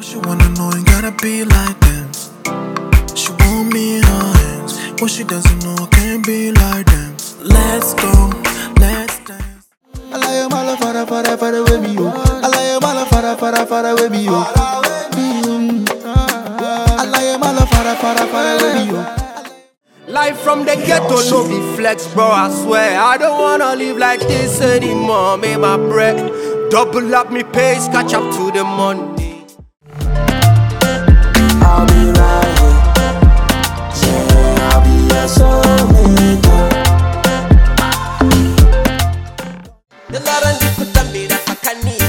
What she wanna know ain't gotta be like them. She want me in her hands. What she doesn't know can't be like them. Let's go, let's dance. I like your mala fara fara fara with me, yo. I like your mala fara fara fara with me, yo. I fara fara fara with. Life from the ghetto, no be flex, bro. I swear, I don't wanna live like this anymore. Make my bread double up me pace, catch up to the money. The Larandiku Tamira Pakani.